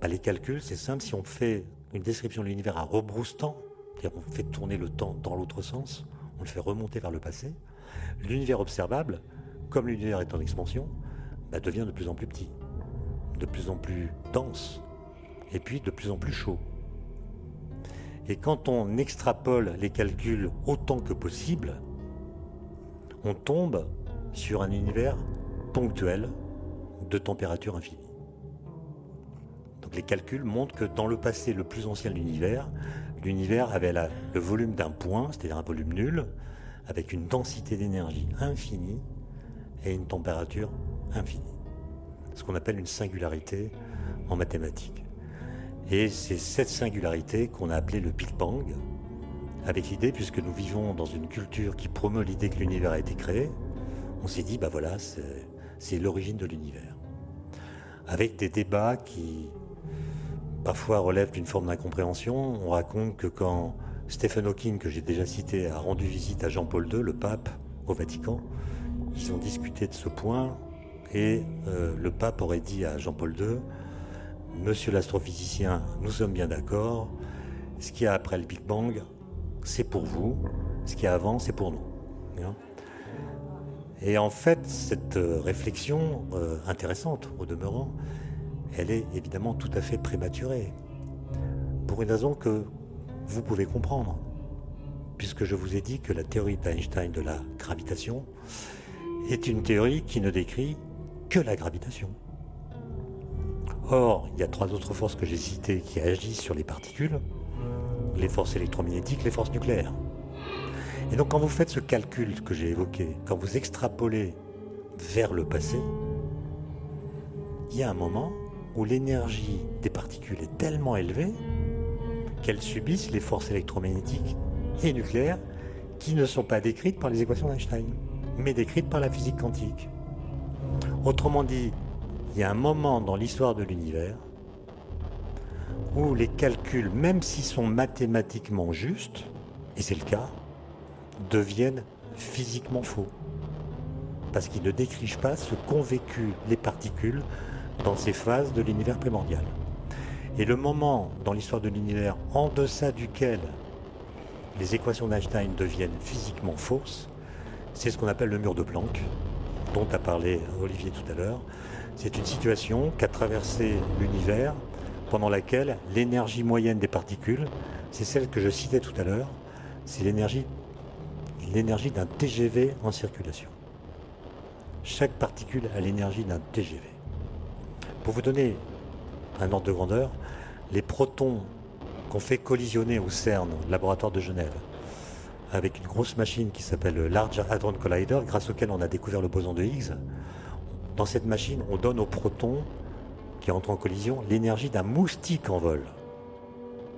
bah, les calculs, c'est simple. Si on fait une description de l'univers à rebrousse-temps, c'est-à-dire qu'on fait tourner le temps dans l'autre sens, on le fait remonter vers le passé, l'univers observable, comme l'univers est en expansion, bah, devient de plus en plus petit de plus en plus dense et puis de plus en plus chaud. Et quand on extrapole les calculs autant que possible, on tombe sur un univers ponctuel de température infinie. Donc les calculs montrent que dans le passé le plus ancien de l'univers, l'univers avait le volume d'un point, c'est-à-dire un volume nul, avec une densité d'énergie infinie et une température infinie ce qu'on appelle une singularité en mathématiques. Et c'est cette singularité qu'on a appelée le Big Bang, avec l'idée, puisque nous vivons dans une culture qui promeut l'idée que l'univers a été créé, on s'est dit, bah voilà, c'est l'origine de l'univers. Avec des débats qui parfois relèvent d'une forme d'incompréhension, on raconte que quand Stephen Hawking, que j'ai déjà cité, a rendu visite à Jean-Paul II, le pape, au Vatican, ils ont discuté de ce point et euh, le pape aurait dit à Jean-Paul II, Monsieur l'astrophysicien, nous sommes bien d'accord, ce qu'il y a après le Big Bang, c'est pour vous, ce qu'il y a avant, c'est pour nous. Et en fait, cette euh, réflexion euh, intéressante au demeurant, elle est évidemment tout à fait prématurée, pour une raison que vous pouvez comprendre, puisque je vous ai dit que la théorie d'Einstein de la gravitation est une théorie qui ne décrit que la gravitation. Or, il y a trois autres forces que j'ai citées qui agissent sur les particules, les forces électromagnétiques, les forces nucléaires. Et donc quand vous faites ce calcul que j'ai évoqué, quand vous extrapolez vers le passé, il y a un moment où l'énergie des particules est tellement élevée qu'elles subissent les forces électromagnétiques et nucléaires qui ne sont pas décrites par les équations d'Einstein, mais décrites par la physique quantique. Autrement dit, il y a un moment dans l'histoire de l'univers où les calculs, même s'ils sont mathématiquement justes, et c'est le cas, deviennent physiquement faux. Parce qu'ils ne décrivent pas ce qu'ont vécu les particules dans ces phases de l'univers primordial. Et le moment dans l'histoire de l'univers en deçà duquel les équations d'Einstein deviennent physiquement fausses, c'est ce qu'on appelle le mur de Planck, dont a parlé Olivier tout à l'heure, c'est une situation qu'a traversé l'univers pendant laquelle l'énergie moyenne des particules, c'est celle que je citais tout à l'heure, c'est l'énergie, l'énergie d'un TGV en circulation. Chaque particule a l'énergie d'un TGV. Pour vous donner un ordre de grandeur, les protons qu'on fait collisionner au CERN, laboratoire de Genève, avec une grosse machine qui s'appelle le Large Hadron Collider, grâce auquel on a découvert le boson de Higgs. Dans cette machine, on donne aux protons qui entrent en collision l'énergie d'un moustique en vol.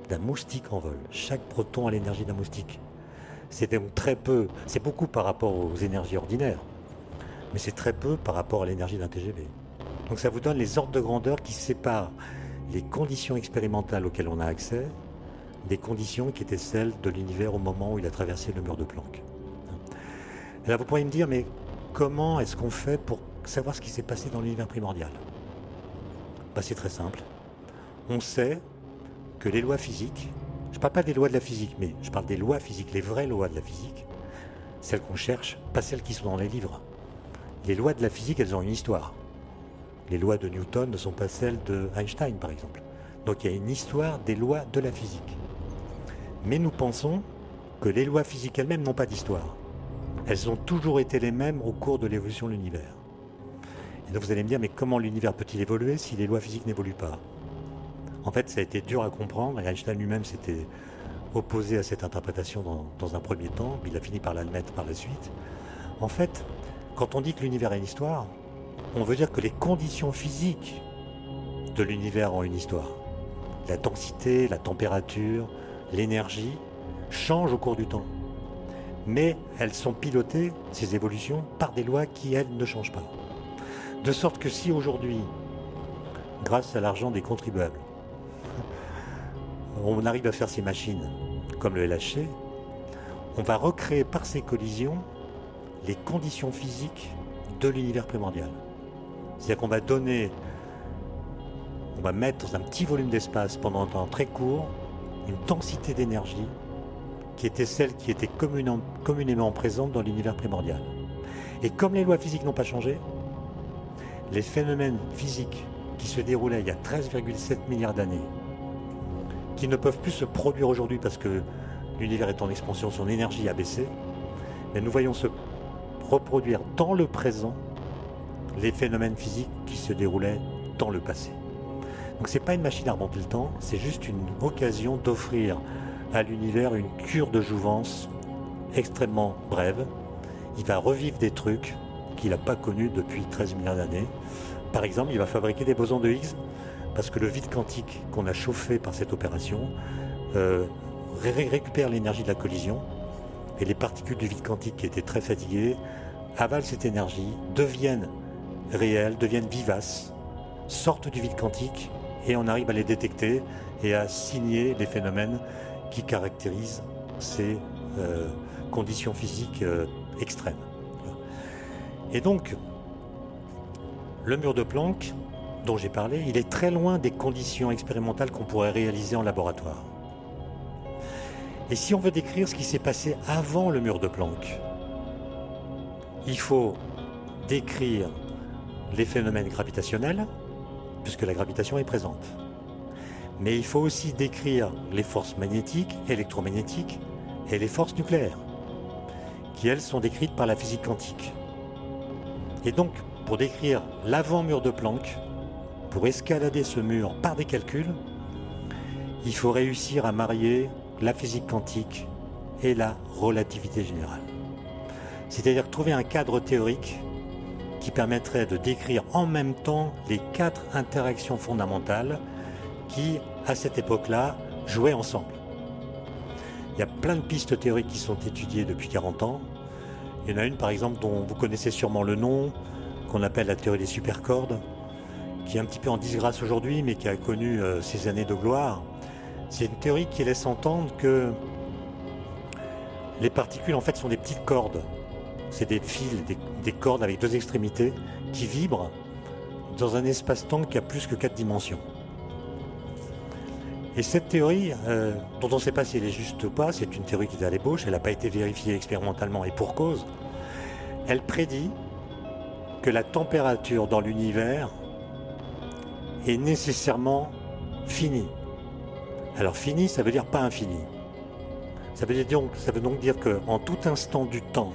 D'un moustique en vol. Chaque proton a l'énergie d'un moustique. C'est très peu, c'est beaucoup par rapport aux énergies ordinaires, mais c'est très peu par rapport à l'énergie d'un TGV. Donc ça vous donne les ordres de grandeur qui séparent les conditions expérimentales auxquelles on a accès des conditions qui étaient celles de l'univers au moment où il a traversé le mur de Planck. Là, vous pourriez me dire, mais comment est-ce qu'on fait pour savoir ce qui s'est passé dans l'univers primordial? Bah, C'est très simple. On sait que les lois physiques, je ne parle pas des lois de la physique, mais je parle des lois physiques, les vraies lois de la physique, celles qu'on cherche, pas celles qui sont dans les livres. Les lois de la physique, elles ont une histoire. Les lois de Newton ne sont pas celles de Einstein, par exemple. Donc il y a une histoire des lois de la physique. Mais nous pensons que les lois physiques elles-mêmes n'ont pas d'histoire. Elles ont toujours été les mêmes au cours de l'évolution de l'univers. Et donc vous allez me dire, mais comment l'univers peut-il évoluer si les lois physiques n'évoluent pas? En fait, ça a été dur à comprendre, et Einstein lui-même s'était opposé à cette interprétation dans, un premier temps, mais il a fini par l'admettre par la suite. En fait, quand on dit que l'univers a une histoire, on veut dire que les conditions physiques de l'univers ont une histoire. La densité, la température, l'énergie changent au cours du temps. Mais elles sont pilotées, ces évolutions, par des lois qui, elles, ne changent pas. De sorte que si aujourd'hui, grâce à l'argent des contribuables, on arrive à faire ces machines comme le LHC, on va recréer par ces collisions les conditions physiques de l'univers primordial. C'est-à-dire qu'on va donner, on va mettre dans un petit volume d'espace pendant un temps très court une densité d'énergie qui était celle qui était communément présente dans l'univers primordial. Et comme les lois physiques n'ont pas changé, les phénomènes physiques qui se déroulaient il y a 13,7 milliards d'années, qui ne peuvent plus se produire aujourd'hui parce que l'univers est en expansion, son énergie a baissé, mais nous voyons se reproduire dans le présent les phénomènes physiques qui se déroulaient dans le passé. Donc c'est pas une machine à remonter le temps, c'est juste une occasion d'offrir à l'univers une cure de jouvence extrêmement brève. Il va revivre des trucs qu'il n'a pas connus depuis 13 milliards d'années. Par exemple, il va fabriquer des bosons de Higgs parce que le vide quantique qu'on a chauffé par cette opération euh, récupère l'énergie de la collision et les particules du vide quantique qui étaient très fatiguées avalent cette énergie, deviennent réelles, deviennent vivaces, sortent du vide quantique et on arrive à les détecter et à signer les phénomènes qui caractérisent ces euh, conditions physiques euh, extrêmes. Et donc, le mur de Planck dont j'ai parlé, il est très loin des conditions expérimentales qu'on pourrait réaliser en laboratoire. Et si on veut décrire ce qui s'est passé avant le mur de Planck, il faut décrire les phénomènes gravitationnels, puisque la gravitation est présente. Mais il faut aussi décrire les forces magnétiques, électromagnétiques et les forces nucléaires, qui elles sont décrites par la physique quantique. Et donc, pour décrire l'avant-mur de Planck, pour escalader ce mur par des calculs, il faut réussir à marier la physique quantique et la relativité générale. C'est-à-dire trouver un cadre théorique qui permettrait de décrire en même temps les quatre interactions fondamentales qui, à cette époque-là, jouaient ensemble. Il y a plein de pistes théoriques qui sont étudiées depuis 40 ans. Il y en a une, par exemple, dont vous connaissez sûrement le nom, qu'on appelle la théorie des supercordes, qui est un petit peu en disgrâce aujourd'hui, mais qui a connu euh, ses années de gloire. C'est une théorie qui laisse entendre que les particules, en fait, sont des petites cordes c'est des fils, des, cordes avec deux extrémités qui vibrent dans un espace-temps qui a plus que quatre dimensions. Et cette théorie, euh, dont on ne sait pas si elle est juste ou pas, c'est une théorie qui est à l'ébauche, elle n'a pas été vérifiée expérimentalement et pour cause, elle prédit que la température dans l'univers est nécessairement finie. Alors fini, ça veut dire pas infini. Ça veut, dire, ça veut donc dire qu'en tout instant du temps,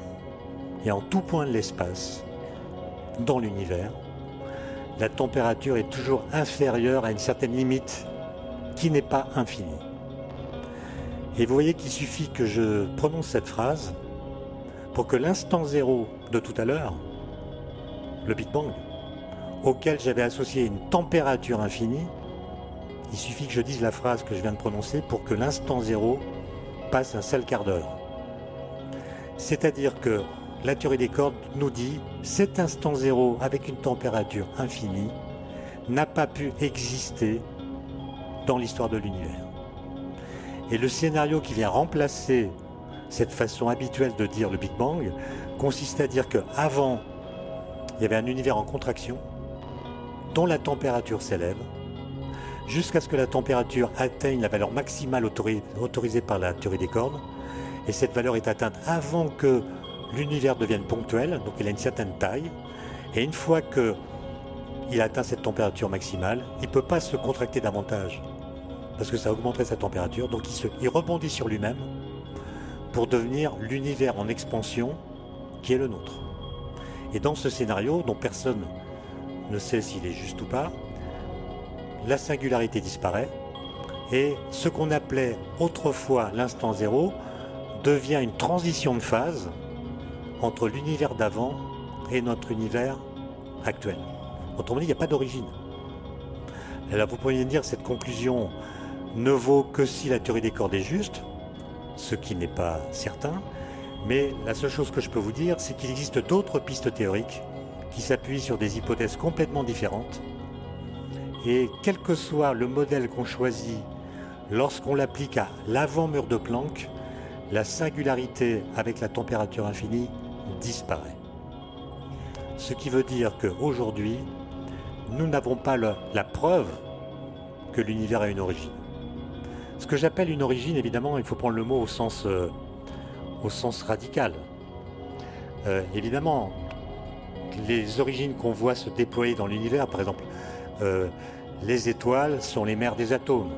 et en tout point de l'espace, dans l'univers, la température est toujours inférieure à une certaine limite qui n'est pas infinie. Et vous voyez qu'il suffit que je prononce cette phrase pour que l'instant zéro de tout à l'heure, le Big Bang, auquel j'avais associé une température infinie, il suffit que je dise la phrase que je viens de prononcer pour que l'instant zéro passe un seul quart d'heure. C'est-à-dire que la théorie des cordes nous dit cet instant zéro avec une température infinie n'a pas pu exister dans l'histoire de l'univers. Et le scénario qui vient remplacer cette façon habituelle de dire le Big Bang consiste à dire qu'avant, il y avait un univers en contraction dont la température s'élève jusqu'à ce que la température atteigne la valeur maximale autorisée par la théorie des cordes. Et cette valeur est atteinte avant que l'univers devienne ponctuel, donc il a une certaine taille. Et une fois qu'il atteint cette température maximale, il ne peut pas se contracter davantage, parce que ça augmenterait sa température. Donc il, il rebondit sur lui-même pour devenir l'univers en expansion qui est le nôtre. Et dans ce scénario, dont personne ne sait s'il est juste ou pas, la singularité disparaît et ce qu'on appelait autrefois l'instant zéro devient une transition de phase entre l'univers d'avant et notre univers actuel. Autrement dit, il n'y a pas d'origine. Alors vous pourriez dire cette conclusion ne vaut que si la théorie des cordes est juste, ce qui n'est pas certain, mais la seule chose que je peux vous dire, c'est qu'il existe d'autres pistes théoriques qui s'appuient sur des hypothèses complètement différentes et quel que soit le modèle qu'on choisit, lorsqu'on l'applique à l'avant-mur de Planck, la singularité avec la température infinie disparaît. Ce qui veut dire qu'aujourd'hui, nous n'avons pas la preuve que l'univers a une origine. Ce que j'appelle une origine, évidemment, il faut prendre le mot au sens, euh, radical. Euh, évidemment, les origines qu'on voit se déployer dans l'univers, par exemple, euh, les étoiles sont les mères des atomes.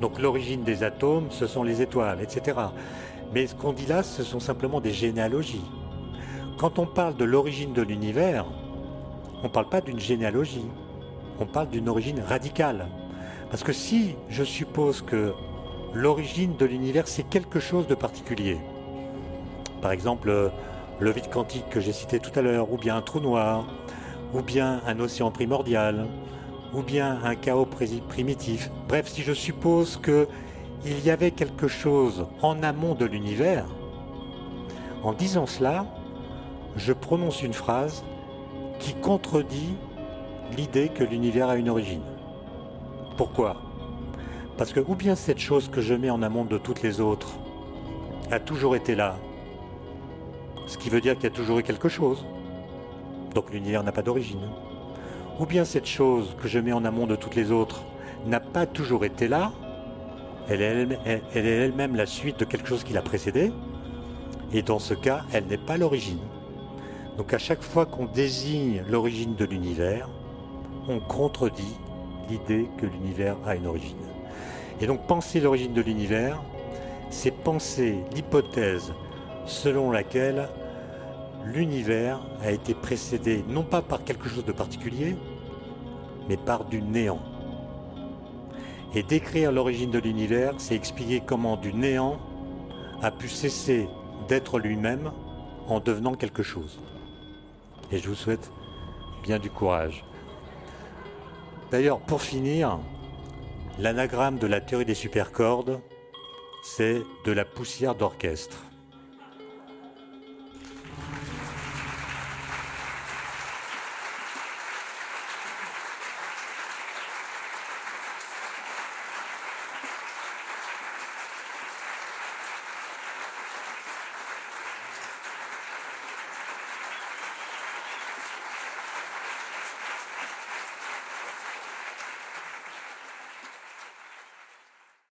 Donc l'origine des atomes, ce sont les étoiles, etc. Mais ce qu'on dit là, ce sont simplement des généalogies. Quand on parle de l'origine de l'univers, on ne parle pas d'une généalogie, on parle d'une origine radicale. Parce que si je suppose que l'origine de l'univers, c'est quelque chose de particulier, par exemple le vide quantique que j'ai cité tout à l'heure, ou bien un trou noir, ou bien un océan primordial, ou bien un chaos primitif. Bref, si je suppose qu'il y avait quelque chose en amont de l'univers, en disant cela, je prononce une phrase qui contredit l'idée que l'univers a une origine. Pourquoi? Parce que ou bien cette chose que je mets en amont de toutes les autres a toujours été là, ce qui veut dire qu'il y a toujours eu quelque chose, donc l'univers n'a pas d'origine ou bien cette chose que je mets en amont de toutes les autres n'a pas toujours été là, elle est elle-même la suite de quelque chose qui l'a précédé, et dans ce cas, elle n'est pas l'origine. Donc à chaque fois qu'on désigne l'origine de l'univers, on contredit l'idée que l'univers a une origine. Et donc penser l'origine de l'univers, c'est penser l'hypothèse selon laquelle l'univers a été précédé non pas par quelque chose de particulier, mais par du néant. Et décrire l'origine de l'univers, c'est expliquer comment du néant a pu cesser d'être lui-même en devenant quelque chose. Et je vous souhaite bien du courage. D'ailleurs, pour finir, l'anagramme de la théorie des supercordes, c'est de la poussière d'orchestre.